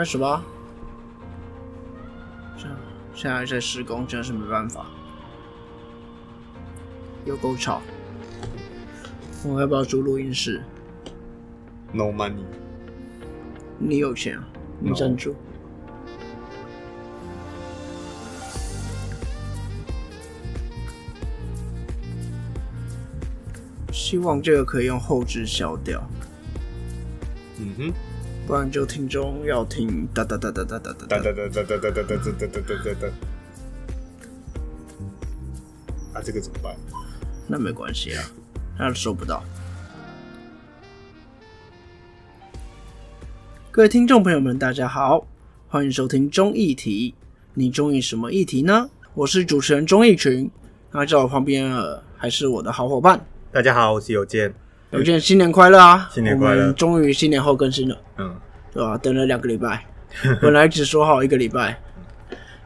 开始吧。这现在在施工，真的是没办法，有够吵。我要不要租录音室？No money，你有钱啊？你赞助。希望这个可以用后置消掉，嗯哼，不然就听众要听哒哒哒哒哒哒哒哒。哒哒哒哒哒哒哒哒哒哒哒哒哒。啊，这个怎么办？那没关系啊，他收不到。各位听众朋友们，大家好，欢迎收听中议题。你中意什么议题呢？我是主持人钟义群，那在我旁边呃还是我的好伙伴大家好，我是有健。有健新年快乐啊！新年快乐终于新年后更新了，嗯，对吧、等了两个礼拜，本来只说好一个礼拜。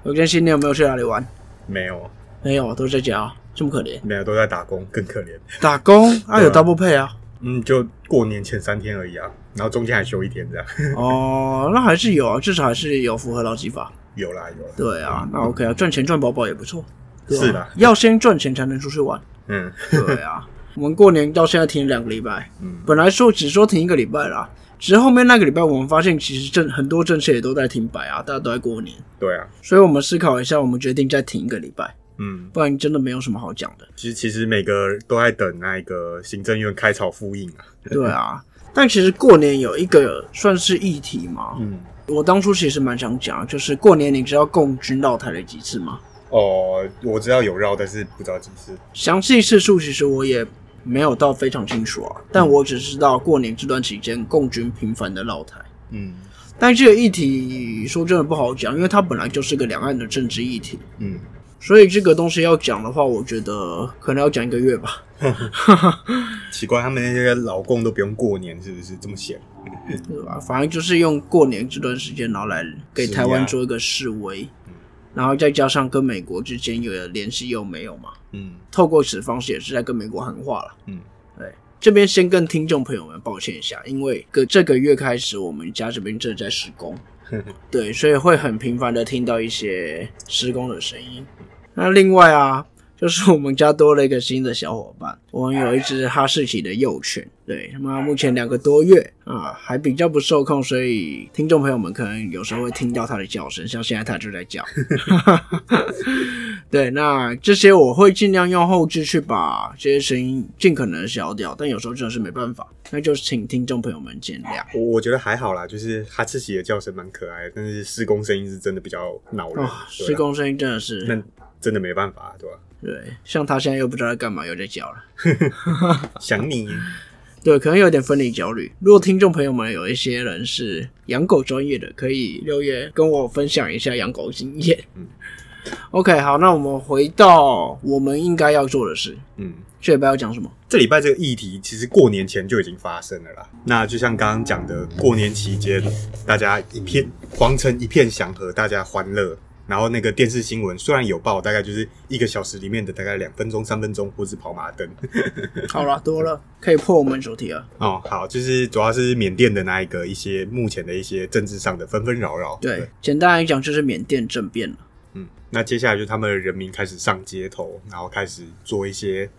有件新年有没有去哪里玩？没有，没有，都在家，这么可怜。没有，都在打工，更可怜。打工啊，有 double pay 啊。嗯，就过年前三天而已啊，然后中间还休一天这样。哦，那还是有啊，至少还是有符合劳基法。有啦有啦。对啊，那 OK 啊，赚钱赚饱饱也不错。是的要先赚钱才能出去玩。嗯对啊，我们过年到现在停了两个礼拜，嗯，本来说只说停一个礼拜啦，只是后面那个礼拜我们发现其实政很多政策也都在停摆啊，大家都在过年，对啊，所以我们思考一下，我们决定再停一个礼拜，嗯，不然真的没有什么好讲的。其实其实每个都在等那个行政院开草复印啊。对啊，但其实过年有一个算是议题嘛，嗯，我当初其实蛮想讲，就是过年你知道共军绕台了几次吗？哦，我知道有绕，但是不知道几次。详细次数其实我也没有到非常清楚啊，但我只知道过年这段期间共军频繁的绕台。嗯但这个议题说真的不好讲，因为它本来就是个两岸的政治议题，嗯，所以这个东西要讲的话，我觉得可能要讲一个月吧。奇怪，他们那些老共都不用过年，是不是这么闲？对吧？反正就是用过年这段时间，然后来给台湾做一个示威，然后再加上跟美国之间有的联系又没有嘛，嗯透过此方式也是在跟美国喊话了。嗯，对，这边先跟听众朋友们抱歉一下，因为个这个月开始我们家这边正在施工，对，所以会很频繁的听到一些施工的声音。那另外啊，就是我们家多了一个新的小伙伴，我们有一只哈士奇的幼犬，对，那么目前两个多月啊，还比较不受控，所以听众朋友们可能有时候会听到它的叫声，像现在它就在叫。对，那这些我会尽量用后置去把这些声音尽可能地消掉，但有时候真的是没办法，那就请听众朋友们见谅。我我觉得还好啦，就是哈士奇的叫声蛮可爱的，但是施工声音是真的比较恼人。施工声音真的是，那真的没办法，对吧？对，像他现在又不知道在干嘛，又在叫了。想你，对，可能有点分离焦虑。如果听众朋友们有一些人是养狗专业的，可以留言跟我分享一下养狗经验。嗯 OK，好，那我们回到我们应该要做的事。嗯，这礼拜要讲什么？这礼拜这个议题其实过年前就已经发生了啦。那就像刚刚讲的，过年期间大家一片皇城一片祥和，大家欢乐。然后那个电视新闻虽然有报，大概就是一个小时里面的大概两分钟、三分钟，或是跑马灯。好了，多了，可以破我们主题了。哦，好，就是主要是缅甸的那一个一些目前的一些政治上的纷纷扰扰。对，简单来讲就是缅甸政变了。嗯，那接下来就他们的人民开始上街头，然后开始做一些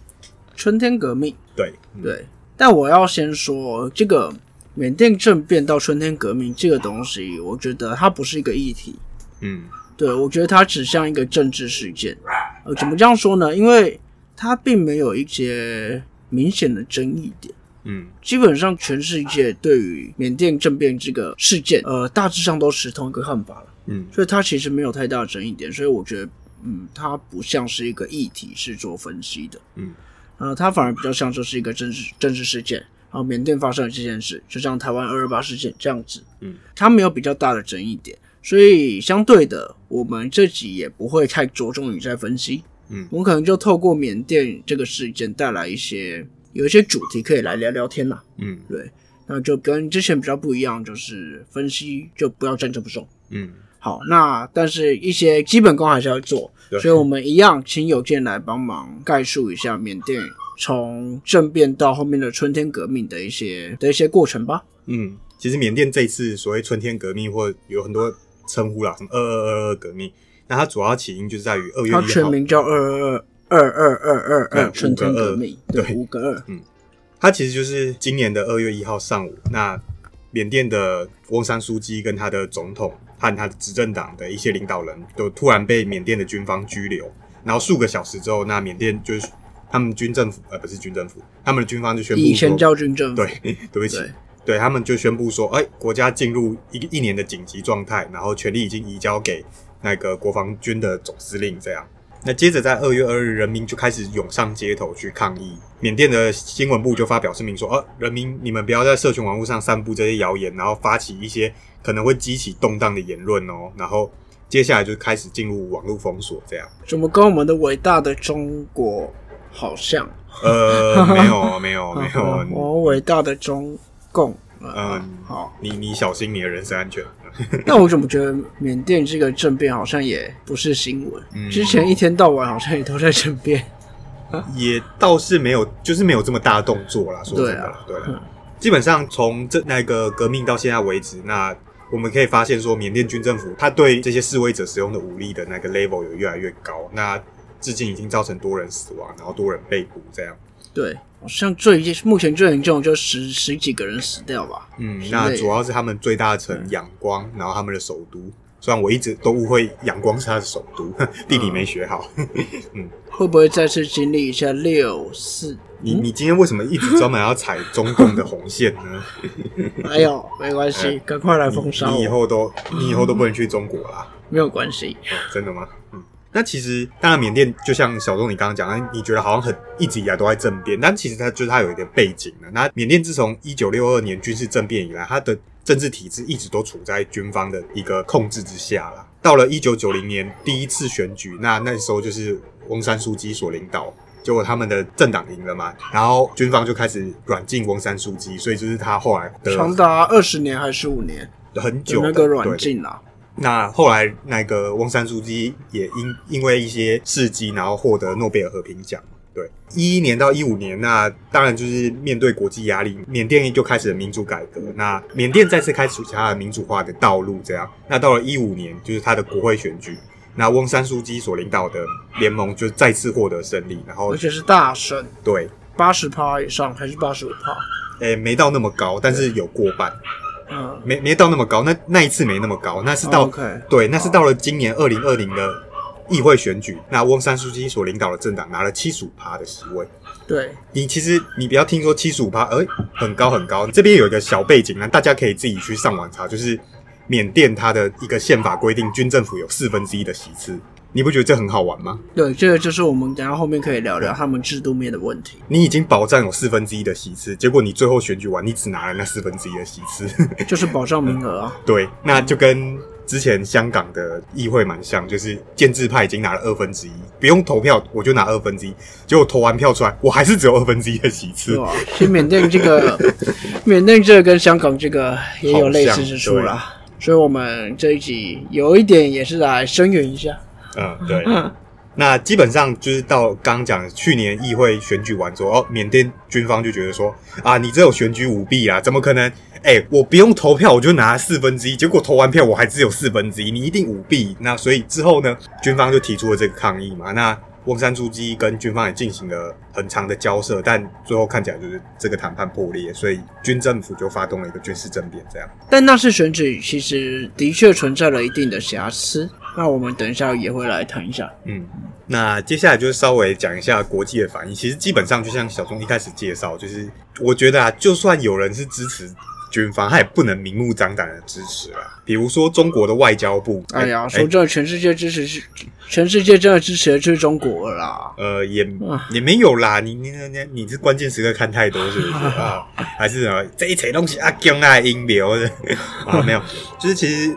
春天革命，对嗯对。但我要先说，这个缅甸政变到春天革命这个东西，我觉得它不是一个议题。嗯对，我觉得它指向一个政治事件。呃，怎么这样说呢？因为它并没有一些明显的争议点。嗯基本上，全世界对于缅甸政变这个事件，呃，大致上都持同一个看法了。嗯所以它其实没有太大的争议点。所以我觉得，嗯，它不像是一个议题是做分析的。嗯呃，它反而比较像就是一个政治政治事件。然后缅甸发生了这件事，就像台湾二二八事件这样子。嗯，它没有比较大的争议点。所以相对的，我们这集也不会太着重于在分析，嗯。我们可能就透过缅甸这个事件带来一些有一些主题可以来聊聊天啦。嗯。对，那就跟之前比较不一样，就是分析就不要站这么重。嗯。好，那但是一些基本功还是要做，所以我们一样请有健来帮忙概述一下缅甸从政变到后面的春天革命的一些的一些过程吧。嗯，其其实缅甸这一次所谓春天革命，或有很多称呼啦，什么二二二二革命，那它主要起因就是在于二月一它，全名叫二二二二二二嗯二春天革命，五个二对，五个二，它其实就是今年的二月一号上午，那缅甸的翁山书记跟他的总统和他的执政党的一些领导人都突然被缅甸的军方拘留，然后数个小时之后，那缅甸就是他们军政府呃不是军政府，他们的军方就宣布以前叫军政府，对，对不起对，他们就宣布说，哎，国家进入一个一年的紧急状态，然后权力已经移交给那个国防军的总司令，这样。那接着在二月二日，人民就开始涌上街头去抗议。缅甸的新闻部就发表声明说，呃、人民你们不要在社群网络上散布这些谣言，然后发起一些可能会激起动荡的言论哦。然后接下来就开始进入网络封锁，这样。怎么跟我们的伟大的中国好像？呃，没有，没有，没有，我伟大的中共，嗯嗯，好。你你小心你的人身安全。那我怎么觉得缅甸这个政变好像也不是新闻？嗯之前一天到晚好像也都在政变。也倒是没有，就是没有这么大的动作啦。说真的啦，对,、嗯基本上从这那个革命到现在为止，那我们可以发现说，缅甸军政府他对这些示威者使用的武力的那个 level 有越来越高。那至今已经造成多人死亡，然后多人被捕，这样。对，好像最目前最严重就十十几个人死掉吧。嗯，那主要是他们最大的城仰光，然后他们的首都。虽然我一直都误会仰光是他的首都，地理没学好。嗯会不会再次经历一下六四？你你今天为什么一直专门要踩中共的红线呢？哎呦，没关系，赶快来封杀你以我，后都你以后都不能去中国啦。没有关系。真的吗？嗯，那其实当然，缅甸就像小钟你刚刚讲，的，你觉得好像很一直以来都在政变，但其实它就是它有一点背景的。那缅甸自从一九六二年军事政变以来，它的政治体制一直都处在军方的一个控制之下啦。到了一九九零年第一次选举，那那时候就是翁山书记所领导。结果他们的政党赢了嘛，然后军方就开始软禁翁山书记，所以就是他后来的长达二十年还是十五年很久的那个软禁啦。那后来，那个翁山书记也因因为一些事迹，然后获得诺贝尔和平奖。对，一一年到一五年，那当然就是面对国际压力，缅甸就开始了民主改革。那缅甸再次开启它的民主化的道路。这样，那到了一五年，就是它的国会选举，那翁山书记所领导的联盟就再次获得胜利。然后而，且是大胜，对，八十趴以上还是八十五趴？诶、没到那么高，但是有过半，嗯，没没到那么高。那那一次没那么高，那是到、对，那是到了今年二零二零的议会选举，那翁山书记所领导的政党拿了七十五趴的席位。对，你其实你不要听说七十五趴，哎，很高很高。这边有一个小背景那，大家可以自己去上网查，就是缅甸它的一个宪法规定，军政府有四分之一的席次。你不觉得这很好玩吗？对，这个就是我们等一下后面可以聊聊他们制度面的问题，你已经保障有四分之一的席次，结果你最后选举完，你只拿了那四分之一的席次。就是保障名额啊。对，那就跟之前香港的议会蛮像，就是建制派已经拿了二分之一，不用投票我就拿二分之一，结果投完票出来，我还是只有二分之一的席次对。吧？其实缅甸这个，缅甸这个跟香港这个也有类似之处啦，所以我们这一集有一点也是来声援一下。嗯，对。那基本上就是到刚刚讲的去年议会选举完之后，哦，缅甸军方就觉得说啊，你这有选举舞弊啊，怎么可能？哎、我不用投票我就拿四分之一，结果投完票我还只有四分之一，你一定舞弊。那所以之后呢，军方就提出了这个抗议嘛。那翁山书记跟军方也进行了很长的交涉，但最后看起来就是这个谈判破裂，所以军政府就发动了一个军事政变，这样。但那次选举其实的确存在了一定的瑕疵，那我们等一下也会来谈一下。嗯，那接下来就是稍微讲一下国际的反应。其实基本上就像小钟一开始介绍，就是我觉得啊，就算有人是支持军方，他也不能明目张胆的支持啊。比如说中国的外交部，哎呀，说真的，全世界支持是，全世界真的支持的就是中国了啦。呃，也啊也没有啦，你你你你是关键时刻看太多是不是 啊？还是什么这一切东西啊，姜啊阴流的 啊？没有，就是其实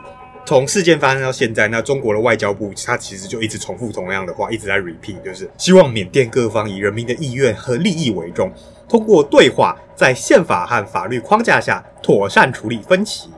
从事件发生到现在，那中国的外交部它其实就一直重复同样的话，一直在 repeat，就是希望缅甸各方以人民的意愿和利益为重，通过对话，在宪法和法律框架下妥善处理分歧。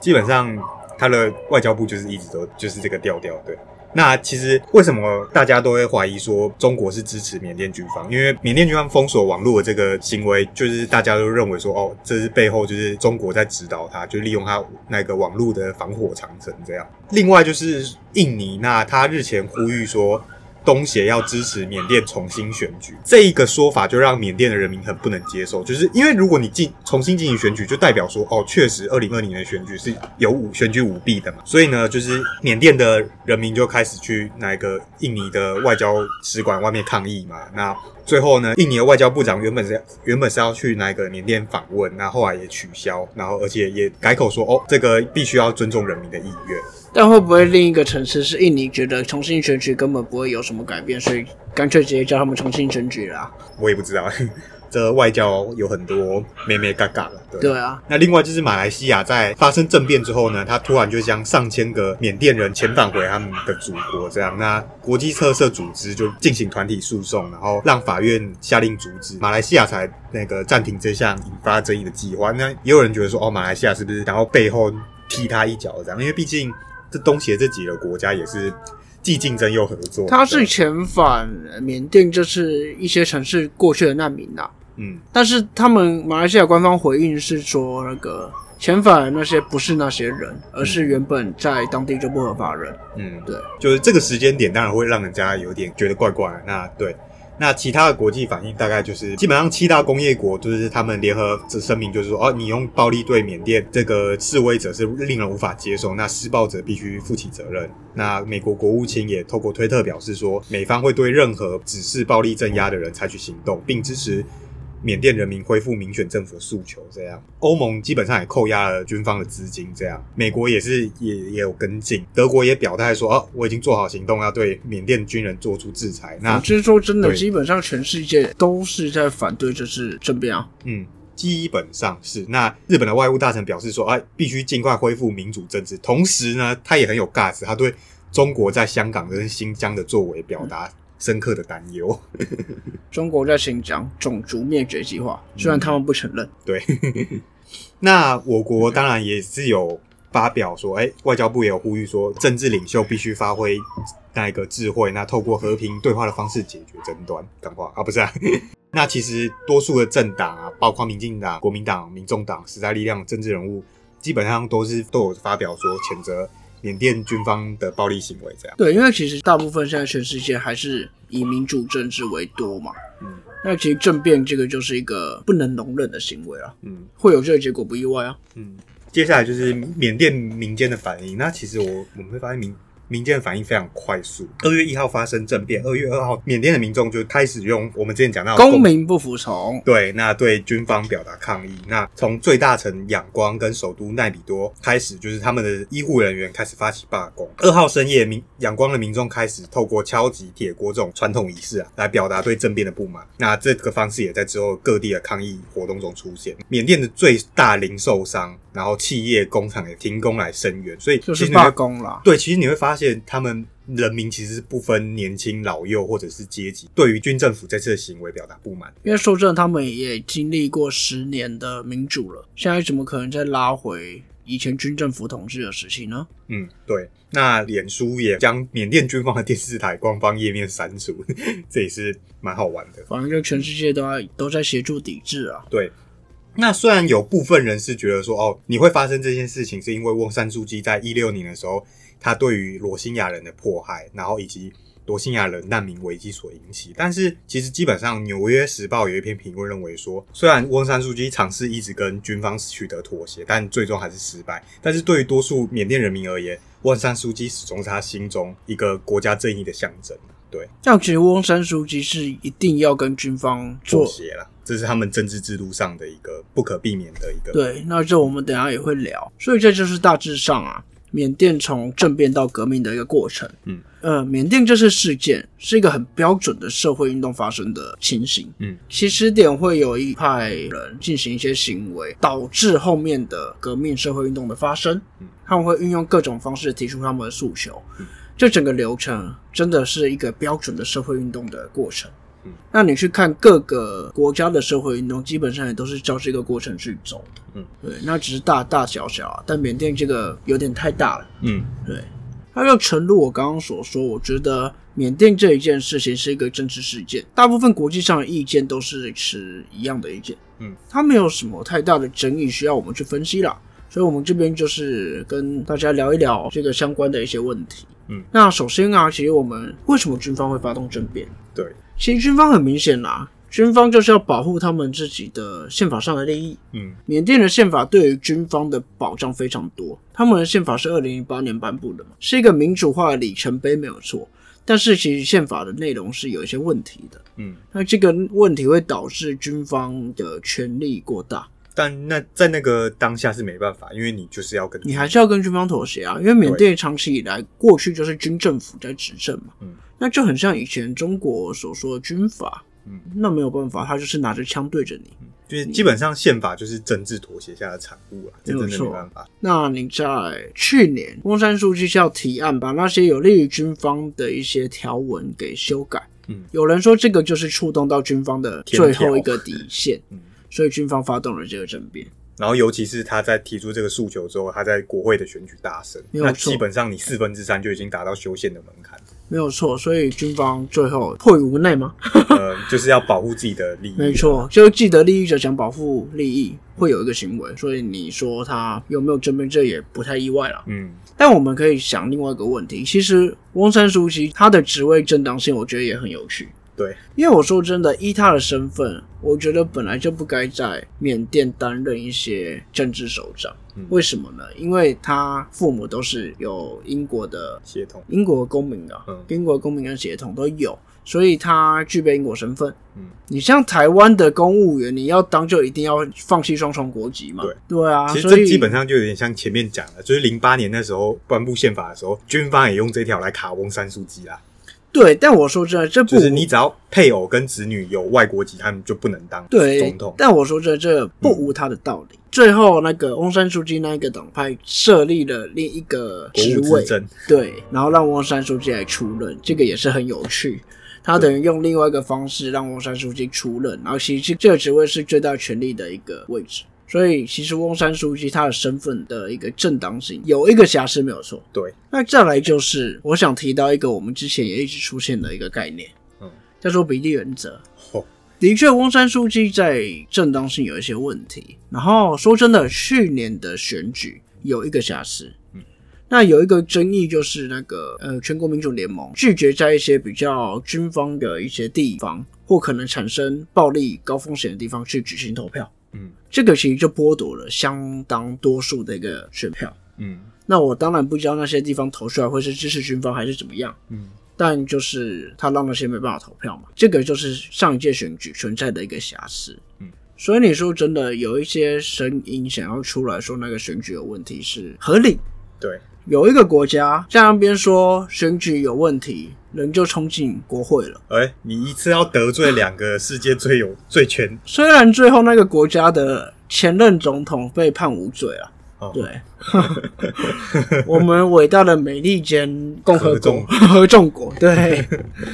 基本上，他的外交部就是一直都就是这个调调，对。那其实为什么大家都会怀疑说中国是支持缅甸军方？因为缅甸军方封锁网络的这个行为，就是大家都认为说，哦，这是背后就是中国在指导他，就利用他那个网络的防火长城这样。另外就是印尼，那他日前呼吁说。东协要支持缅甸重新选举，这一个说法就让缅甸的人民很不能接受。就是因为如果你进重新进行选举，就代表说哦，确实二零二零年的选举是有舞选举舞弊的嘛。所以呢，就是缅甸的人民就开始去那个印尼的外交使馆外面抗议嘛。那最后呢，印尼的外交部长原本是原本是要去那个缅甸访问，那后来也取消，然后而且也改口说哦，这个必须要尊重人民的意愿。但会不会另一个层次是印尼觉得重新选举根本不会有什么改变，所以干脆直接叫他们重新选举啦？我也不知道，这外交有很多咩咩嘎嘎了。对啊，那另外就是马来西亚在发生政变之后呢，他突然就将上千个缅甸人遣返回他们的祖国，这样那国际特色组织就进行团体诉讼，然后让法院下令阻止，马来西亚才那个暂停这项引发争议的计划。那也有人觉得说，哦，马来西亚是不是然后背后踢他一脚这样？因为毕竟。这东协这几个国家也是既竞争又合作。他是遣返缅甸，就是一些城市过去的难民呐。嗯，但是他们马来西亚官方回应是说，那个遣返那些不是那些人，而是原本在当地就不合法人。嗯，对，就是这个时间点，当然会让人家有点觉得怪怪。那对。那其他的国际反应大概就是，基本上七大工业国就是他们联合这声明，就是说，哦，你用暴力对缅甸这个示威者是令人无法接受，那施暴者必须负起责任。那美国国务卿也透过推特表示说，美方会对任何指示暴力镇压的人采取行动，并支持。缅甸人民恢复民选政府的诉求，这样欧盟基本上也扣押了军方的资金，这样美国也是也也有跟进，德国也表态说，哦，我已经做好行动，要对缅甸军人做出制裁。那其实说真的，基本上全世界都是在反对这次政变啊。嗯，基本上是。那日本的外务大臣表示说，哎，必须尽快恢复民主政治。同时呢，他也很有 gas，他对中国在香港跟新疆的作为表达。深刻的担忧。中国在新疆种族灭绝计划，虽然他们不承认。对，那我国当然也是有发表说，哎，外交部也有呼吁说，政治领袖必须发挥那一个智慧，那透过和平对话的方式解决争端。讲话啊，不是啊。那其实多数的政党啊，包括民进党、国民党、民众党、时代力量政治人物，基本上都是都有发表说谴责。缅甸军方的暴力行为，这样。对，因为其实大部分现在全世界还是以民主政治为多嘛，嗯，那其实政变这个就是一个不能容忍的行为啊，嗯，会有这个结果不意外啊，嗯，接下来就是缅甸民间的反应，那其实我我们会发现民。民间反应非常快速。二月一号发生政变，二月二号，缅甸的民众就开始用我们之前讲到公民不服从，对，那对军方表达抗议。那从最大城仰光跟首都奈比多开始，就是他们的医护人员开始发起罢工。二号深夜，民仰光的民众开始透过敲击铁锅这种传统仪式啊，来表达对政变的不满。那这个方式也在之后各地的抗议活动中出现。缅甸的最大零售商。然后企业工厂也停工来声援，所以就是罢工啦。对，其实你会发现，他们人民其实是不分年轻老幼或者是阶级，对于军政府这次的行为表达不满。因为说真的，他们也经历过十年的民主了，现在怎么可能再拉回以前军政府统治的时期呢？嗯，对。那脸书也将缅甸军方的电视台官方页面删除，这也是蛮好玩的。反正就全世界都在都在协助抵制啊。对。那虽然有部分人是觉得说，哦，你会发生这件事情，是因为翁山书记在一六年的时候，他对于罗兴亚人的迫害，然后以及罗兴亚人难民危机所引起。但是，其实基本上，《纽约时报》有一篇评论认为说，虽然翁山书记尝试一直跟军方取得妥协，但最终还是失败。但是对于多数缅甸人民而言，翁山书记始终是他心中一个国家正义的象征。对，这样其实翁山书记是一定要跟军方妥协了。这是他们政治制度上的一个不可避免的一个。对，那这我们等下也会聊。所以这就是大致上啊，缅甸从政变到革命的一个过程。嗯，呃，缅甸这次事件是一个很标准的社会运动发生的情形。嗯，起始点会有一派人进行一些行为，导致后面的革命社会运动的发生。嗯，他们会运用各种方式提出他们的诉求。嗯，这整个流程真的是一个标准的社会运动的过程。那你去看各个国家的社会运动，基本上也都是照这个过程去走的。嗯，对，那只是大大小小，啊但缅甸这个有点太大了。嗯，对。那就诚如我刚刚所说，我觉得缅甸这一件事情是一个政治事件，大部分国际上的意见都是持一样的意见，嗯，它没有什么太大的争议需要我们去分析啦。所以，我们这边就是跟大家聊一聊这个相关的一些问题。嗯，那首先啊，其实我们为什么军方会发动政变？对，其实军方很明显啦，军方就是要保护他们自己的宪法上的利益。嗯，缅甸的宪法对于军方的保障非常多，他们的宪法是二零零八年颁布的嘛，是一个民主化的里程碑，没有错。但是其实宪法的内容是有一些问题的，嗯，那这个问题会导致军方的权力过大。但那在那个当下是没办法，因为你就是要跟你还是要跟军方妥协啊，因为缅甸长期以来过去就是军政府在执政嘛，嗯，那就很像以前中国所说的军阀，嗯，那没有办法，他就是拿着枪对着你。就是基本上宪法就是政治妥协下的产物啊，这真的没有办法。那你在去年，翁山书记是要提案把那些有利于军方的一些条文给修改，嗯，有人说这个就是触动到军方的最后一个底线，嗯，所以军方发动了这个政变。然后，尤其是他在提出这个诉求之后，他在国会的选举大胜，那基本上你四分之三就已经达到修宪的门槛，没有错，所以军方最后迫于无奈吗？呃，就是要保护自己的利益。没，错，就是既得利益者想保护利益，会有一个行为，所以你说他有没有政变，这也不太意外了。嗯，但我们可以想另外一个问题，其实翁山书记他的职位正当性，我觉得也很有趣。对，因为我说真的，依他的身份，我觉得本来就不该在缅甸担任一些政治首长。嗯为什么呢？因为他父母都是有英国的协同，英国公民的，嗯英国公民跟血统都有，所以他具备英国身份。嗯，你像台湾的公务员，你要当就一定要放弃双重国籍嘛？对，对啊，其实这基本上就有点像前面讲的，就是零八年那时候颁布宪法的时候，军方也用这条来卡翁山书记啦。对。但我说真的，这不就是你只要配偶跟子女有外国籍，他们就不能当对总统。但我说真的，这不无他的道理。最后，那个翁山书记那一个党派设立了另一个职位对，然后让翁山书记来出任，这个也是很有趣。他等于用另外一个方式让翁山书记出任，然后其实这个职位是最大权力的一个位置。所以，其实翁山书记他的身份的一个正当性有一个瑕疵没有错。对，那再来就是我想提到一个我们之前也一直出现的一个概念，嗯，叫做比例原则。哦，的确，翁山书记在正当性有一些问题。然后说真的，去年的选举有一个瑕疵，嗯，那有一个争议就是那个呃，全国民主联盟拒绝在一些比较军方的一些地方或可能产生暴力高风险的地方去举行投票，嗯这个其实就剥夺了相当多数的一个选票。嗯那我当然不知道那些地方投出来会是支持军方还是怎么样，嗯，但就是他让那些没办法投票嘛，这个就是上一届选举存在的一个瑕疵。嗯，所以你说真的有一些声音想要出来说那个选举有问题是合理。对，有一个国家在那边说选举有问题，人就冲进国会了。哎、你一次要得罪两个世界最有最权，虽然最后那个国家的前任总统被判无罪了。哦，对，我们伟大的美利坚共和国合众国，对。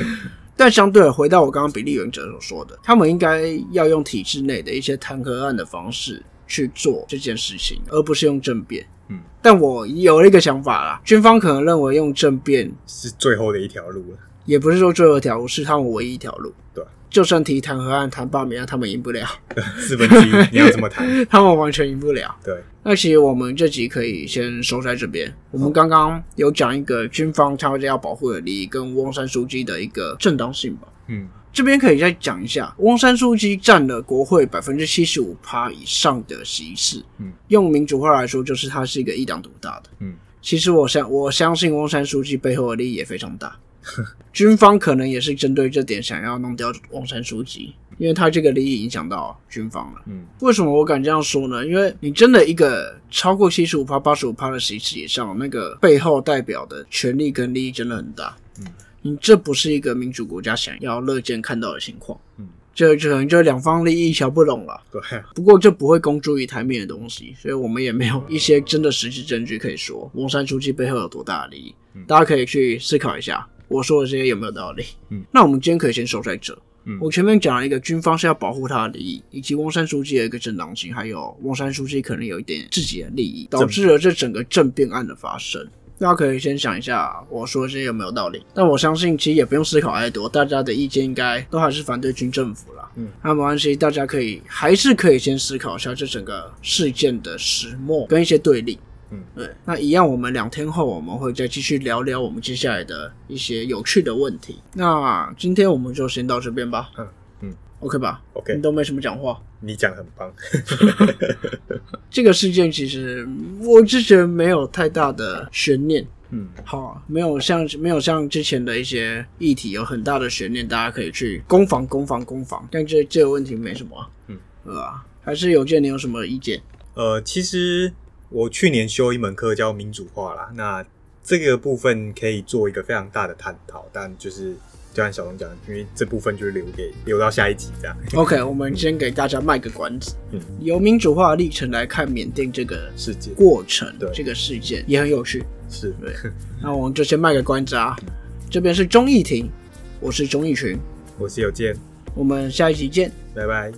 但相对的回到我刚刚比例原则所说的，他们应该要用体制内的一些弹劾案的方式去做这件事情，而不是用政变。嗯，但我有了一个想法啦，军方可能认为用政变是最后的一条路了。也不是说最后一条路，是他们唯一一条路。对，就算提弹劾案、谈罢免案，他们赢不了，四分之一，你要怎么谈？他们完全赢不了。对，那其实我们这集可以先收在这边。我们刚刚有讲一个军方他们要保护的利益跟翁山书记的一个正当性吧。嗯这边可以再讲一下，翁山书记占了国会百分之七十五趴以上的席次。嗯，用民主化来说，就是他是一个一党独大的。嗯，其实我相我相信翁山书记背后的利益也非常大。军方可能也是针对这点想要弄掉翁山书记，因为他这个利益影响到军方了。嗯为什么我敢这样说呢？因为你真的一个超过七十五趴、八十五趴的席次以上，那个背后代表的权力跟利益真的很大。嗯，你这不是一个民主国家想要乐见看到的情况。嗯，这可能就两方利益瞧不拢了。对，不过这不会公诸于台面的东西，所以我们也没有一些真的实际证据可以说翁山书记背后有多大的利益。嗯大家可以去思考一下，我说的这些有没有道理？嗯，那我们今天可以先收在这。嗯我前面讲了一个军方是要保护他的利益，以及翁山书记的一个正当性，还有翁山书记可能有一点自己的利益，导致了这整个政变案的发生。大家可以先想一下我说这些有没有道理。但我相信其实也不用思考太多，大家的意见应该都还是反对军政府啦。嗯，那没关系，大家可以还是可以先思考一下这整个事件的始末跟一些对立。嗯，对。那一样，我们两天后我们会再继续聊聊我们接下来的一些有趣的问题。那今天我们就先到这边吧。嗯嗯，OK 吧 OK 你都没什么讲话。你讲得很棒。这个事件其实我之前没有太大的悬念，嗯，好，没有像没有像之前的一些议题有很大的悬念，大家可以去攻防、攻防、攻防。但这这个问题没什么、啊，嗯，对吧？还是有见你有什么意见？呃，其实我去年修一门课叫民主化啦，那这个部分可以做一个非常大的探讨，但就是就像小龙讲的，因为这部分就是留给留到下一集这样。OK，我们先给大家卖个关子，嗯由民主化的历程来看缅甸这个事件过程对，这个事件也很有趣。是对，那我们就先卖个关子啊。这边是钟义婷，我是钟义群，我是有健，我们下一集见。拜拜。